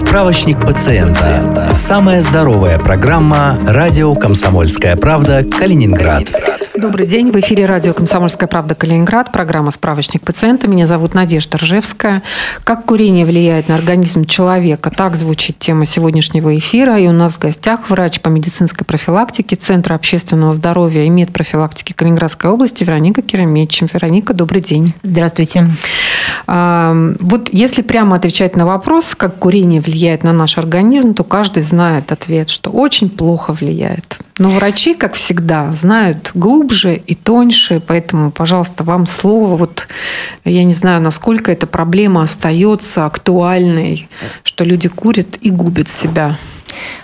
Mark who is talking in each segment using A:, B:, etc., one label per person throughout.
A: Справочник пациента. Самая здоровая программа «Радио Комсомольская правда. Калининград».
B: Добрый день. В эфире радио «Комсомольская правда. Калининград». Программа «Справочник пациента». Меня зовут Надежда Ржевская. Как курение влияет на организм человека? Так звучит тема сегодняшнего эфира. И у нас в гостях врач по медицинской профилактике Центра общественного здоровья и медпрофилактики Калининградской области Вероника Керамечем. Вероника, добрый день.
C: Здравствуйте.
B: А, вот если прямо отвечать на вопрос, как курение влияет на наш организм, то каждый знает ответ, что очень плохо влияет. Но врачи, как всегда, знают глубже и тоньше, поэтому, пожалуйста, вам слово. Вот я не знаю, насколько эта проблема остается актуальной, что люди курят и губят себя.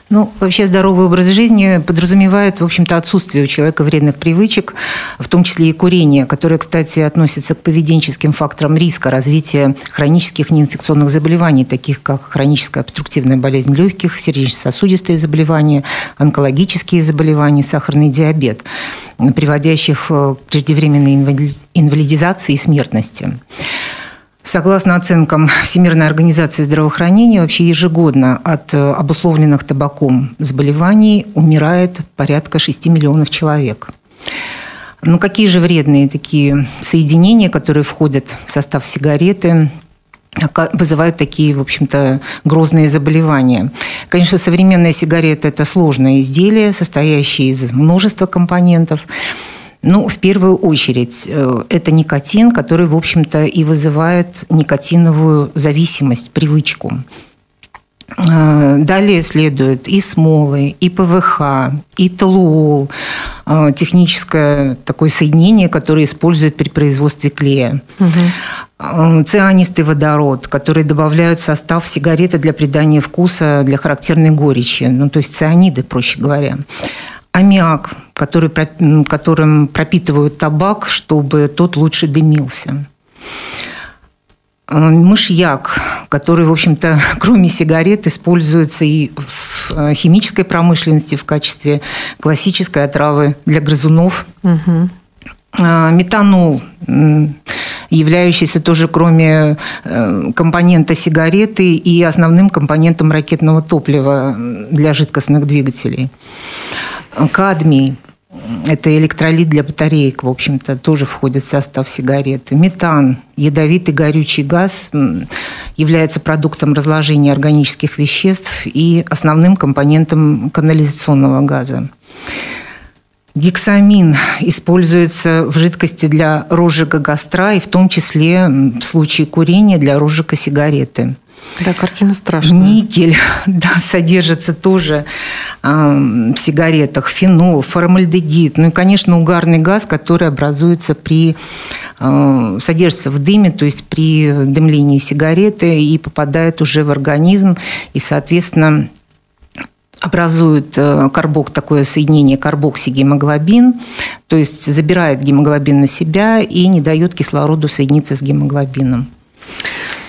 C: Ну, вообще здоровый образ жизни подразумевает, в общем-то, отсутствие у человека вредных привычек, в том числе и курение, которое, кстати, относится к поведенческим факторам риска развития хронических неинфекционных заболеваний, таких как хроническая обструктивная болезнь легких, сердечно-сосудистые заболевания, онкологические заболевания, сахарный диабет, приводящих к преждевременной инвалидизации и смертности. Согласно оценкам Всемирной организации здравоохранения, вообще ежегодно от э, обусловленных табаком заболеваний умирает порядка 6 миллионов человек. Ну, какие же вредные такие соединения, которые входят в состав сигареты, вызывают такие, в общем-то, грозные заболевания. Конечно, современная сигарета – это сложное изделие, состоящее из множества компонентов. Ну, в первую очередь, э, это никотин, который, в общем-то, и вызывает никотиновую зависимость, привычку. Э, далее следует и смолы, и ПВХ, и толуол, э, техническое такое соединение, которое используют при производстве клея. Угу. Цианистый водород, который добавляют в состав сигареты для придания вкуса, для характерной горечи. Ну, то есть цианиды, проще говоря аммиак, который, которым пропитывают табак, чтобы тот лучше дымился. Э, мышьяк, который, в общем-то, кроме сигарет, используется и в э, химической промышленности в качестве классической отравы для грызунов. Угу. Метанол, являющийся тоже кроме компонента сигареты и основным компонентом ракетного топлива для жидкостных двигателей. Кадмий – это электролит для батареек, в общем-то, тоже входит в состав сигареты. Метан – ядовитый горючий газ, является продуктом разложения органических веществ и основным компонентом канализационного газа. Гексамин используется в жидкости для розжига гастра и в том числе в случае курения для розжига сигареты.
B: Да, картина страшная.
C: Никель, да, содержится тоже э, в сигаретах, фенол, формальдегид, ну и, конечно, угарный газ, который образуется при, э, содержится в дыме, то есть при дымлении сигареты и попадает уже в организм, и, соответственно, образует э, карбок, такое соединение карбоксигемоглобин, то есть забирает гемоглобин на себя и не дает кислороду соединиться с гемоглобином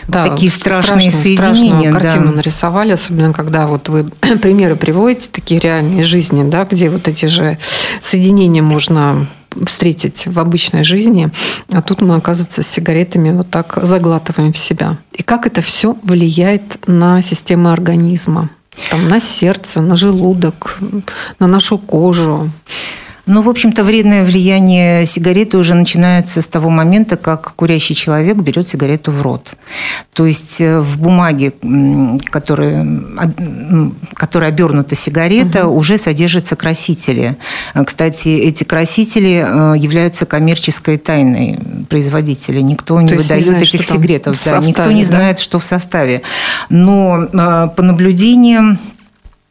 B: да, такие страшные, страшные соединения. Страшную картину да. нарисовали, особенно когда вот вы примеры приводите, такие реальные жизни, да, где вот эти же соединения можно встретить в обычной жизни, а тут мы, оказывается, с сигаретами вот так заглатываем в себя. И как это все влияет на систему организма? Там, на сердце, на желудок, на нашу кожу.
C: Ну, в общем-то, вредное влияние сигареты уже начинается с того момента, как курящий человек берет сигарету в рот. То есть э, в бумаге, которая, которая обернута сигарета, угу. уже содержатся красители. Кстати, эти красители э, являются коммерческой тайной производителя. Никто То не выдает не знает, этих сигаретов. Да, составе, никто не да? знает, что в составе. Но э, по наблюдениям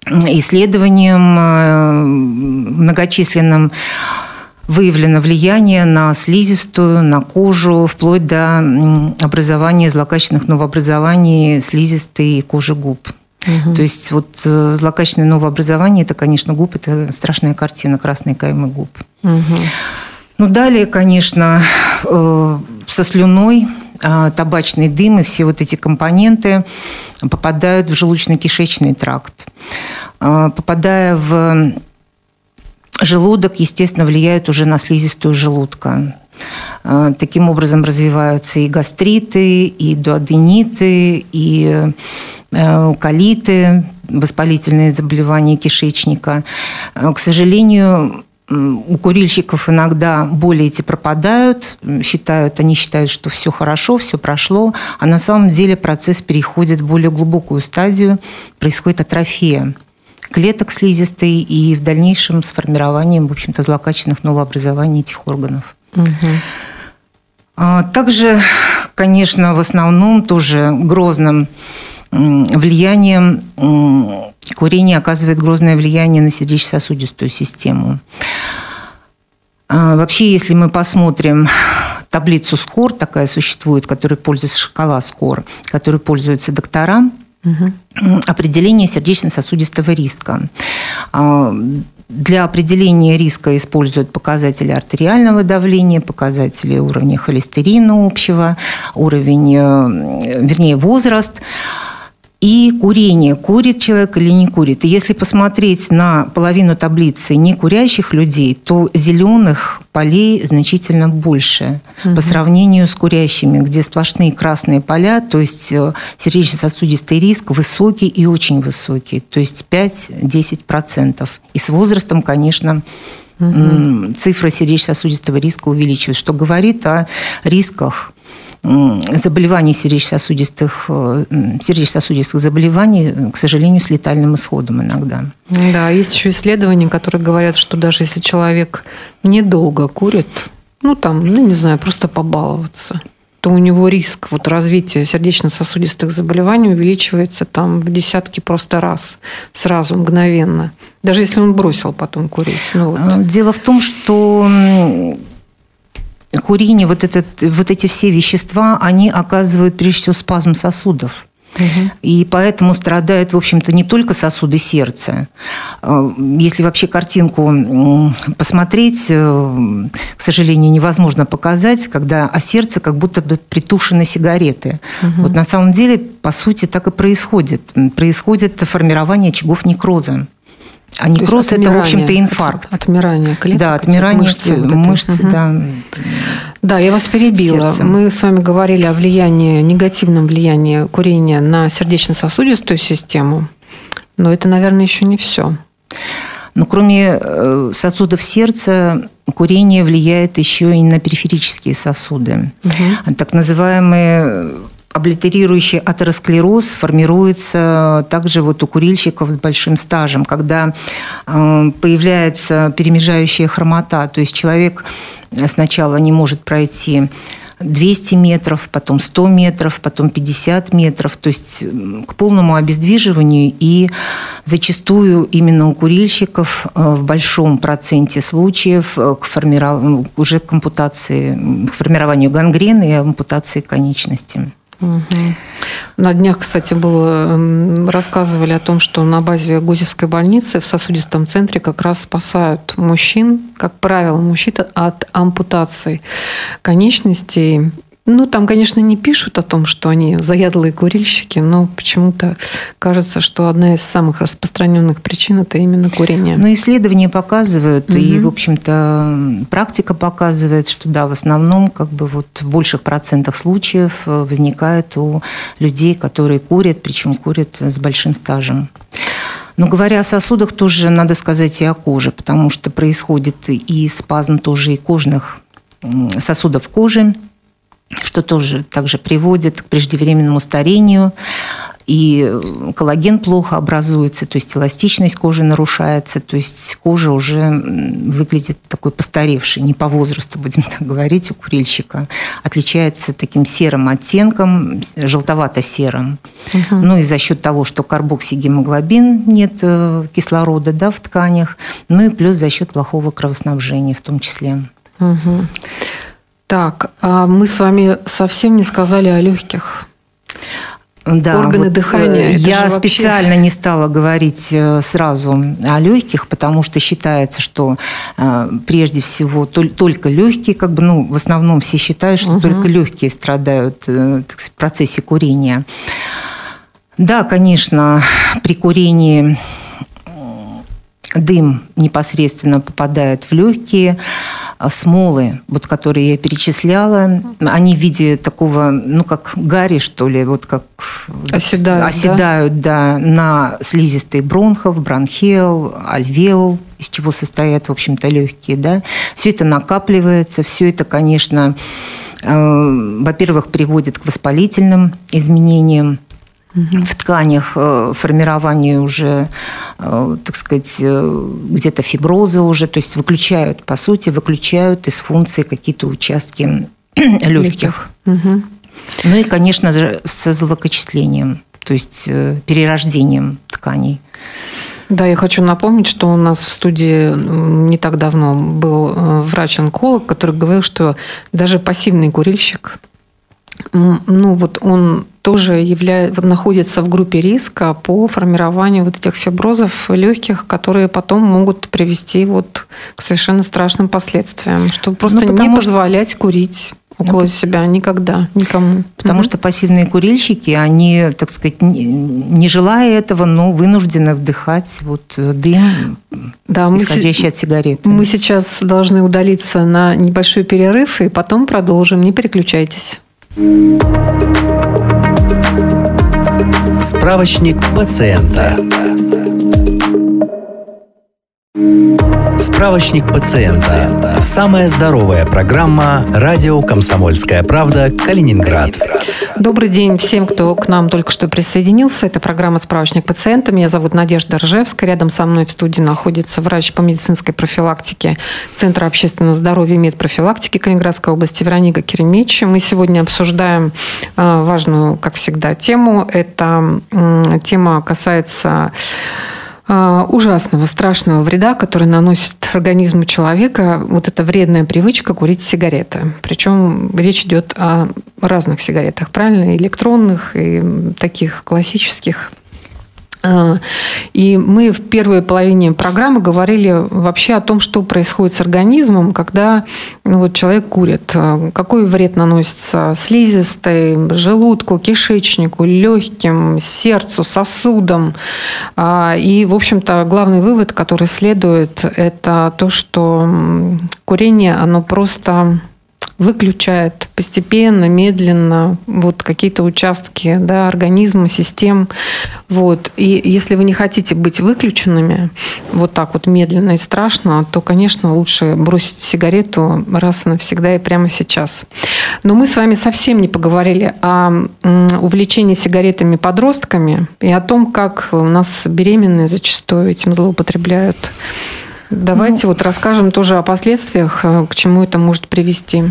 C: исследованиям э, многочисленным выявлено влияние на слизистую, на кожу, вплоть до образования злокачественных новообразований слизистой кожи губ. Угу. То есть вот э, злокачественное новообразование, это, конечно, губ, это страшная картина, красные каймы губ. Угу. Ну, далее, конечно, э, со слюной табачный дым и все вот эти компоненты попадают в желудочно-кишечный тракт. А, попадая в желудок, естественно, влияют уже на слизистую желудка. Э, таким образом развиваются и гастриты, и дуодениты, и э, колиты, воспалительные заболевания кишечника. К сожалению, у курильщиков иногда боли эти пропадают, считают, они считают, что все хорошо, все прошло, а на самом деле процесс переходит в более глубокую стадию, происходит атрофия клеток слизистой и в дальнейшем с формированием, в общем-то, злокачественных новообразований этих органов. Угу. Также, конечно, в основном тоже грозным влиянием курение оказывает грозное влияние на сердечно-сосудистую систему. А, вообще, если мы посмотрим таблицу СКОР, такая существует, которой пользуется шкала СКОР, которой пользуются доктора, угу. определение сердечно-сосудистого риска. А, для определения риска используют показатели артериального давления, показатели уровня холестерина общего, уровень, э, вернее, возраст и курение. Курит человек или не курит. И если посмотреть на половину таблицы не курящих людей, то зеленых полей значительно больше угу. по сравнению с курящими, где сплошные красные поля, то есть э, сердечно-сосудистый риск высокий и очень высокий, то есть 5-10%. И с возрастом, конечно, угу. цифра сердечно-сосудистого риска увеличивается, что говорит о рисках заболеваний сердечно-сосудистых, э, сердечно-сосудистых заболеваний, к сожалению, с летальным исходом иногда.
B: Да, есть еще исследования, которые говорят, что даже если человек недолго курит, ну там, ну не знаю, просто побаловаться, то у него риск вот развития сердечно-сосудистых заболеваний увеличивается там в десятки просто раз, сразу, мгновенно. Даже если он бросил потом курить. Ну,
C: вот. Дело в том, что курение, вот, этот, вот эти все вещества, они оказывают прежде всего спазм сосудов. И поэтому страдают, в общем-то, не только сосуды сердца. Э, если вообще картинку посмотреть, э, к сожалению, невозможно показать, когда о сердце как будто бы притушены сигареты. Угу. Вот на самом деле, по сути, так и происходит. Происходит формирование очагов некроза. А некроз – это, в общем-то, инфаркт.
B: Отмирание
C: клеток. Да, отмирание мышцы, мышцы угу. да.
B: Да, я вас перебила. Сердцем. Мы с вами говорили о влиянии, негативном влиянии курения на сердечно-сосудистую систему, но это, наверное, еще не все.
C: Но кроме э, сосудов сердца, курение влияет еще и на периферические сосуды. Угу. Так называемые облитерирующий атеросклероз формируется также вот у курильщиков с большим стажем, когда э, появляется перемежающая хромота, то есть человек сначала не может пройти 200 метров, потом 100 метров, потом 50 метров, то есть к полному обездвиживанию и зачастую именно у курильщиков э, в большом проценте случаев э, к формированию, уже к ампутации, к формированию гангрены и ампутации конечности. Угу.
B: На днях, кстати, было рассказывали о том, что на базе Гузевской больницы в сосудистом центре как раз спасают мужчин, как правило, мужчин от ампутации конечностей ну, там, конечно, не пишут о том, что они заядлые курильщики, но почему-то кажется, что одна из самых распространенных причин это именно курение.
C: Ну, исследования показывают, угу. и, в общем-то, практика показывает, что да, в основном, как бы вот в больших процентах случаев э, возникает у людей, которые курят, причем курят с большим стажем. Но говоря о сосудах, тоже надо сказать и о коже, потому что происходит и спазм тоже и кожных сосудов кожи, что тоже также приводит к преждевременному старению, и коллаген плохо образуется, то есть эластичность кожи нарушается, то есть кожа уже выглядит такой постаревшей, не по возрасту, будем так говорить, у курильщика. Отличается таким серым оттенком, желтовато-серым. Угу. Ну и за счет того, что карбоксигемоглобин нет э, кислорода да, в тканях, ну и плюс за счет плохого кровоснабжения в том числе. Угу.
B: Так, а мы с вами совсем не сказали о легких. Да, Органы вот дыхания.
C: Э, я вообще... специально не стала говорить э, сразу о легких, потому что считается, что э, прежде всего только легкие, как бы, ну, в основном все считают, что угу. только легкие страдают так сказать, в процессе курения. Да, конечно, при курении дым непосредственно попадает в легкие. А, смолы, вот которые я перечисляла, они в виде такого, ну, как гари, что ли, вот как
B: оседают,
C: оседают да? да, на слизистой бронхов, бронхиал, альвеол, из чего состоят, в общем-то, легкие, да. Все это накапливается, все это, конечно, э, во-первых, приводит к воспалительным изменениям, в тканях, э, формированию уже, э, так сказать, э, где-то фиброза уже, то есть выключают, по сути, выключают из функции какие-то участки легких. Угу. Ну и, конечно же, с злокочислением, то есть перерождением тканей.
B: Да, я хочу напомнить, что у нас в студии не так давно был врач-онколог, который говорил, что даже пассивный курильщик, ну вот он тоже является, находится в группе риска по формированию вот этих фиброзов легких, которые потом могут привести вот к совершенно страшным последствиям, что просто ну, не позволять курить около ну, себя никогда никому.
C: Потому угу. что пассивные курильщики, они, так сказать, не желая этого, но вынуждены вдыхать вот дым, да, исходящий мы, от сигареты.
B: Мы сейчас должны удалиться на небольшой перерыв и потом продолжим. Не переключайтесь.
A: Справочник пациента. Справочник пациента. Самая здоровая программа «Радио Комсомольская правда. Калининград».
B: Добрый день всем, кто к нам только что присоединился. Это программа «Справочник пациента». Меня зовут Надежда Ржевская. Рядом со мной в студии находится врач по медицинской профилактике Центра общественного здоровья и медпрофилактики Калининградской области Вероника Керемич. Мы сегодня обсуждаем э, важную, как всегда, тему. Эта тема касается ужасного, страшного вреда, который наносит организму человека вот эта вредная привычка курить сигареты. Причем речь идет о разных сигаретах, правильно? Электронных и таких классических а, и мы в первой половине программы говорили вообще о том, что происходит с организмом, когда ну, вот человек курит. А, какой вред наносится слизистой, желудку, кишечнику, легким, сердцу, сосудам. А, и, в общем-то, главный вывод, который следует, это то, что курение, оно просто выключает постепенно, медленно вот какие-то участки да, организма, систем. Вот. И если вы не хотите быть выключенными вот так вот медленно и страшно, то, конечно, лучше бросить сигарету раз и навсегда и прямо сейчас. Но мы с вами совсем не поговорили о увлечении сигаретами подростками и о том, как у нас беременные зачастую этим злоупотребляют. Давайте ну, вот расскажем тоже о последствиях, э, к чему это может привести.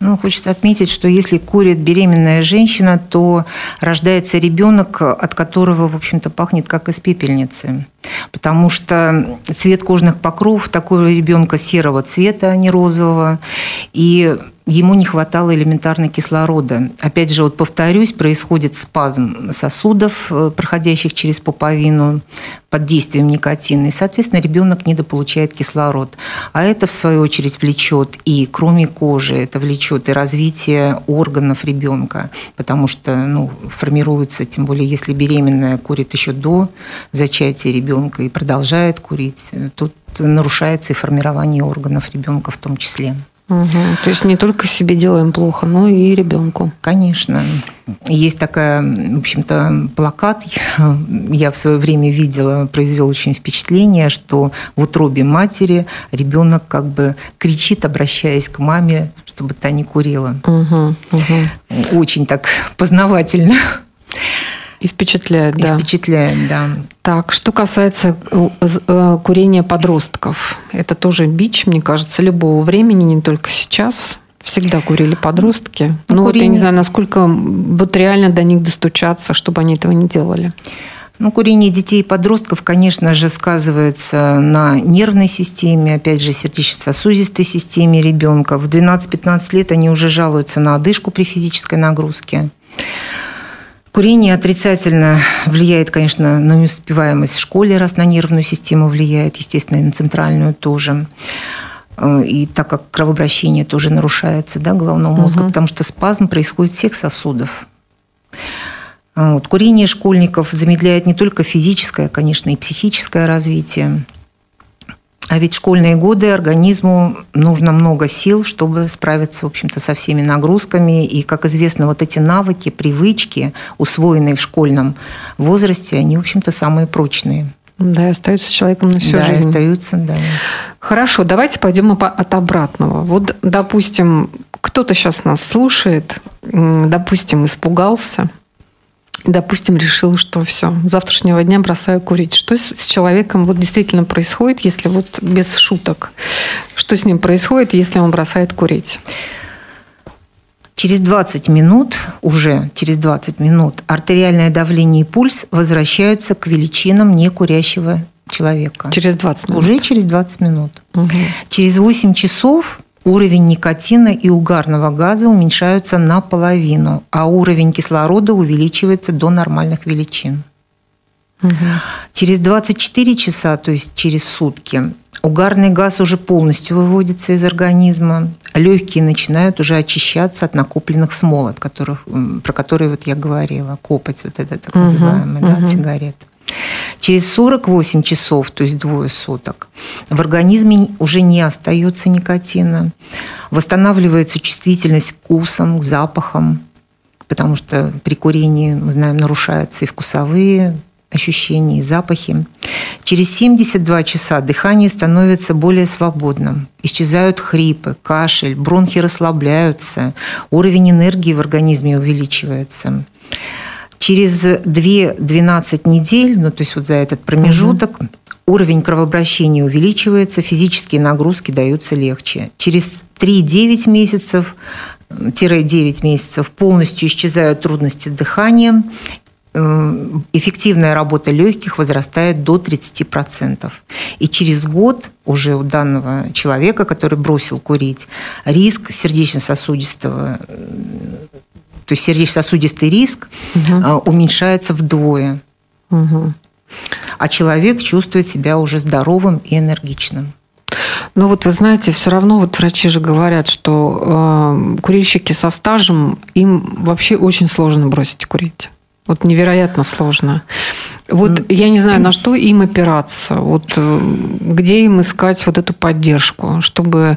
C: Ну, хочется отметить, что если курит беременная женщина, то рождается ребенок, от которого, в общем-то, пахнет как из пепельницы. Потому что цвет кожных покров такого ребенка серого цвета, а не розового. И ему не хватало элементарно кислорода. Опять же, вот повторюсь, происходит спазм сосудов, э, проходящих через пуповину под действием никотина, и, соответственно, ребенок недополучает кислород. А это, в свою очередь, влечет и, кроме кожи, это влечет и развитие органов ребенка, потому что ну, формируется, тем более, если беременная курит еще до зачатия ребенка и продолжает курить, тут нарушается и формирование органов ребенка в том числе.
B: Угу. То есть не только себе делаем плохо, но и ребенку.
C: Конечно. Есть такая, в общем-то, плакат, я в свое время видела, произвел очень впечатление, что в утробе матери ребенок как бы кричит, обращаясь к маме, чтобы та не курила. Угу, угу. Очень так познавательно.
B: И впечатляет,
C: и
B: да.
C: впечатляет, да.
B: Так, что касается э, э, курения подростков, это тоже бич, мне кажется, любого времени, не только сейчас. Всегда курили подростки. Ну, ну курение... вот я не знаю, насколько вот реально до них достучаться, чтобы они этого не делали.
C: Ну, курение детей и подростков, конечно же, сказывается на нервной системе, опять же, сердечно-сосудистой системе ребенка. В 12-15 лет они уже жалуются на одышку при физической нагрузке. Курение отрицательно влияет, конечно, на неуспеваемость в школе, раз на нервную систему влияет, естественно, и на центральную тоже. Э, и так как кровообращение тоже нарушается да, головного мозга, угу. потому что спазм происходит всех сосудов. А вот. Курение школьников замедляет не только физическое, конечно, и психическое развитие. А ведь школьные годы организму нужно много сил, чтобы справиться, в общем-то, со всеми нагрузками. И, как известно, вот эти навыки, привычки, усвоенные в школьном возрасте, они, в общем-то, самые прочные.
B: Да, и остаются с человеком на всю
C: да,
B: жизнь.
C: Да, остаются, да.
B: Хорошо, давайте пойдем от обратного. Вот, допустим, кто-то сейчас нас слушает, допустим, испугался, допустим, решил, что все, с завтрашнего дня бросаю курить. Что с человеком вот действительно происходит, если вот без шуток? Что с ним происходит, если он бросает курить?
C: Через 20 минут, уже через 20 минут, артериальное давление и пульс возвращаются к величинам некурящего человека.
B: Через 20 минут?
C: Уже через 20 минут. Угу. Через 8 часов уровень никотина и угарного газа уменьшаются наполовину, а уровень кислорода увеличивается до нормальных величин. Угу. Через 24 часа, то есть через сутки, угарный газ уже полностью выводится из организма, легкие начинают уже очищаться от накопленных смол, от которых, про которые вот я говорила, копоть вот это так называемая, угу, да, угу. сигарет. Через 48 часов, то есть двое суток, в организме уже не остается никотина. Восстанавливается чувствительность к вкусам, к запахам, потому что при курении, мы знаем, нарушаются и вкусовые ощущения, и запахи. Через 72 часа дыхание становится более свободным. Исчезают хрипы, кашель, бронхи расслабляются, уровень энергии в организме увеличивается. Через 2-12 недель, ну то есть вот за этот промежуток, угу. уровень кровообращения увеличивается, физические нагрузки даются легче. Через 3-9 месяцев 9 месяцев полностью исчезают трудности дыхания, э, эффективная работа легких возрастает до 30%. И через год уже у данного человека, который бросил курить, риск сердечно-сосудистого то есть сердечно-сосудистый риск угу. уменьшается вдвое. Угу. А человек чувствует себя уже здоровым и энергичным.
B: Ну вот вы знаете, все равно вот врачи же говорят, что э, курильщики со стажем им вообще очень сложно бросить курить. Вот невероятно сложно. Вот я не знаю, на что им опираться, вот э, где им искать вот эту поддержку, чтобы,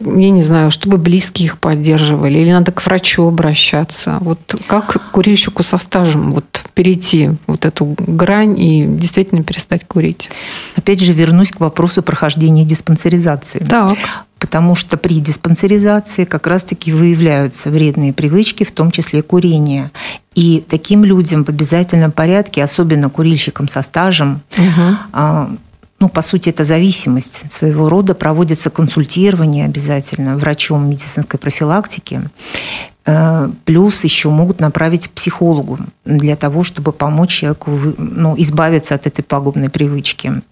B: я не знаю, чтобы близкие их поддерживали, или надо к врачу обращаться. Вот как курильщику со стажем вот перейти вот эту грань и действительно перестать курить?
C: Опять же, вернусь к вопросу прохождения диспансеризации.
B: Так
C: потому что при диспансеризации как раз-таки выявляются вредные привычки, в том числе курение. И таким людям в обязательном порядке, особенно курильщикам со стажем, угу. ну, по сути, это зависимость своего рода, проводится консультирование обязательно врачом медицинской профилактики. Э, плюс еще могут направить к психологу для того, чтобы помочь человеку ну, избавиться от этой пагубной привычки.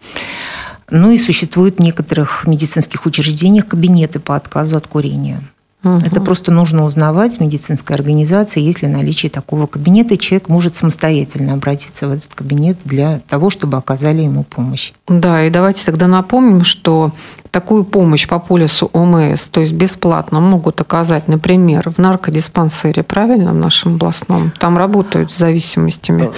C: Ну и существуют в некоторых медицинских учреждениях кабинеты по отказу от курения. Угу. Это просто нужно узнавать в медицинской организации, есть ли наличие такого кабинета, человек может самостоятельно обратиться в этот кабинет для того, чтобы оказали ему помощь.
B: Да, и давайте тогда напомним, что такую помощь по полису ОМС, то есть бесплатно, могут оказать, например, в наркодиспансере, правильно, в нашем областном. Там работают с зависимостями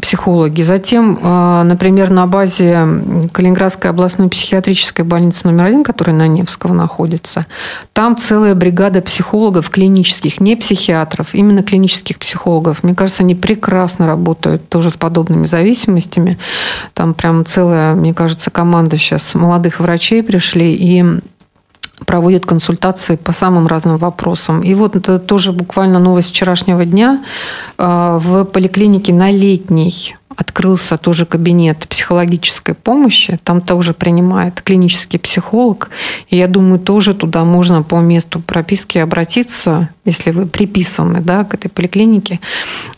B: психологи. Затем, э, например, на базе Калининградской областной психиатрической больницы номер один, которая на Невского находится, там целая бригада психологов клинических, не психиатров, именно клинических психологов. Мне кажется, они прекрасно работают тоже с подобными зависимостями. Там прям целая, мне кажется, команда сейчас молодых врачей пришли, и проводят консультации по самым разным вопросам. И вот это тоже буквально новость вчерашнего дня. Э, в поликлинике на летней открылся тоже кабинет психологической помощи. Там тоже принимает клинический психолог. И я думаю, тоже туда можно по месту прописки обратиться, если вы приписаны да, к этой поликлинике,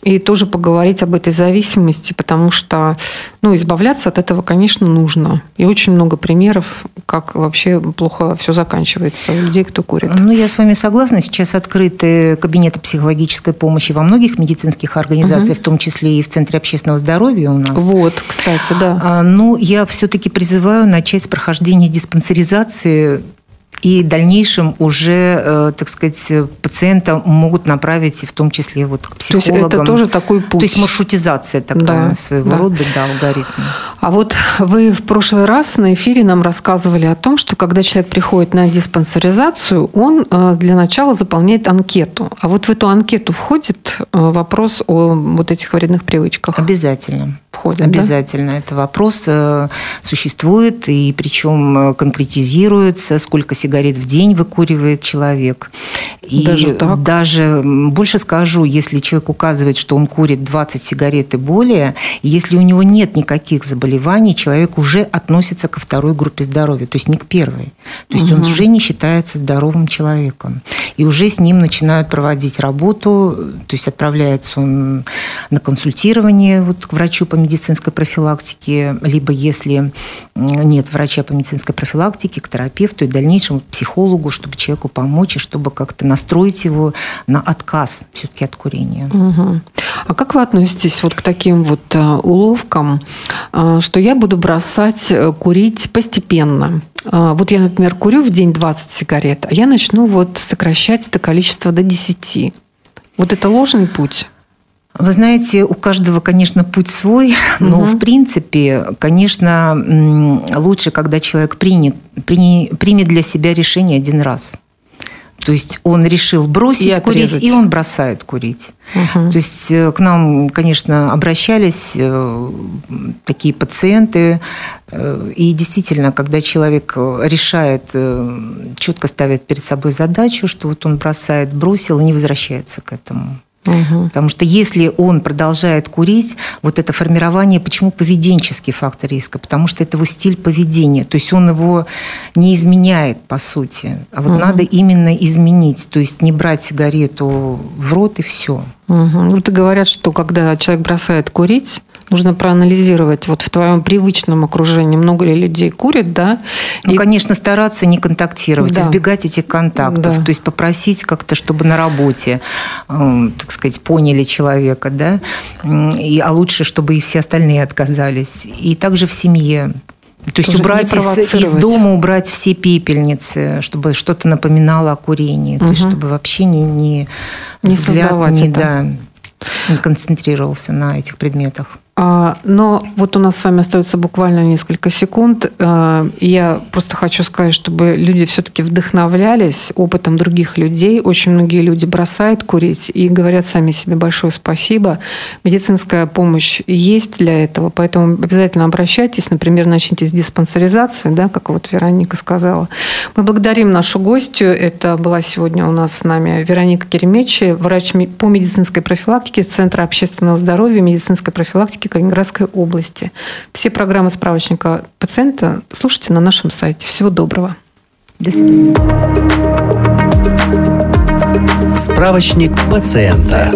B: и тоже поговорить об этой зависимости, потому что ну, избавляться от этого, конечно, нужно. И очень много примеров, как вообще плохо все заканчивается у людей, кто курит.
C: Ну, я с вами согласна. Сейчас открыты кабинеты психологической помощи во многих медицинских организациях, угу. в том числе и в Центре общественного здоровья у нас.
B: Вот, кстати, да.
C: А, ну, я все-таки призываю начать с прохождения диспансеризации и в дальнейшем уже, так сказать, пациента могут направить в том числе вот к психологам.
B: То есть это тоже такой путь.
C: То есть маршрутизация такая да, своего да. рода, да, алгоритм.
B: А вот вы в прошлый раз на эфире нам рассказывали о том, что когда человек приходит на диспансеризацию, он для начала заполняет анкету. А вот в эту анкету входит вопрос о вот этих вредных привычках?
C: Обязательно.
B: Входит,
C: Обязательно.
B: Да?
C: Это вопрос э, существует, и причем э, конкретизируется, сколько сигарет в день выкуривает человек. И даже, так? даже больше скажу, если человек указывает, что он курит 20 сигарет и более, если у него нет никаких заболеваний, человек уже относится ко второй группе здоровья, то есть не к первой. То есть угу. он уже не считается здоровым человеком. И уже с ним начинают проводить работу, то есть отправляется он на консультирование вот, к врачу по медицинской профилактике, либо если нет врача по медицинской профилактике, к терапевту и в дальнейшем к психологу, чтобы человеку помочь и чтобы как-то настроить его на отказ все-таки от курения.
B: Угу. А как вы относитесь вот к таким вот э, уловкам, э, что я буду бросать э, курить постепенно? Вот я, например, курю в день 20 сигарет, а я начну вот сокращать это количество до 10. Вот это ложный путь?
C: Вы знаете, у каждого, конечно, путь свой, но угу. в принципе, конечно, лучше, когда человек принят, при, примет для себя решение один раз. То есть он решил бросить и курить, и он бросает курить. Угу. То есть э, к нам, конечно, обращались э, такие пациенты, э, и действительно, когда человек решает, четко ставит перед собой задачу, что вот он бросает, бросил и не возвращается к этому. Угу. Потому что если он продолжает курить, вот это формирование, почему поведенческий фактор риска? Потому что это его стиль поведения. То есть он его не изменяет, по сути. А вот угу. надо именно изменить. То есть не брать сигарету в рот и все.
B: Угу. Вот говорят, что когда человек бросает курить, нужно проанализировать вот в твоем привычном окружении, много ли людей курят, да?
C: Ну, и... конечно, стараться не контактировать, да. избегать этих контактов, да. то есть попросить как-то, чтобы на работе, э, так сказать, поняли человека, да, и, а лучше, чтобы и все остальные отказались. И также в семье. То есть убрать из, из дома, убрать все пепельницы, чтобы что-то напоминало о курении. Угу. То есть чтобы вообще не, не,
B: не взгляд не, это. Да,
C: не концентрировался на этих предметах.
B: А, но вот у нас с вами остается буквально несколько секунд. А, я просто хочу сказать, чтобы люди все-таки вдохновлялись опытом других людей. Очень многие люди бросают курить и говорят сами себе большое спасибо. Медицинская помощь есть для этого, поэтому обязательно обращайтесь. Например, начните с диспансеризации, да, как вот Вероника сказала. Мы благодарим нашу гостью. Это была сегодня у нас с нами Вероника Керемечи, врач по медицинской профилактике Центра общественного здоровья медицинской профилактики Калининске, Калининградской области. Все программы справочника пациента слушайте на нашем сайте. Всего доброго.
C: До свидания.
A: Справочник пациента.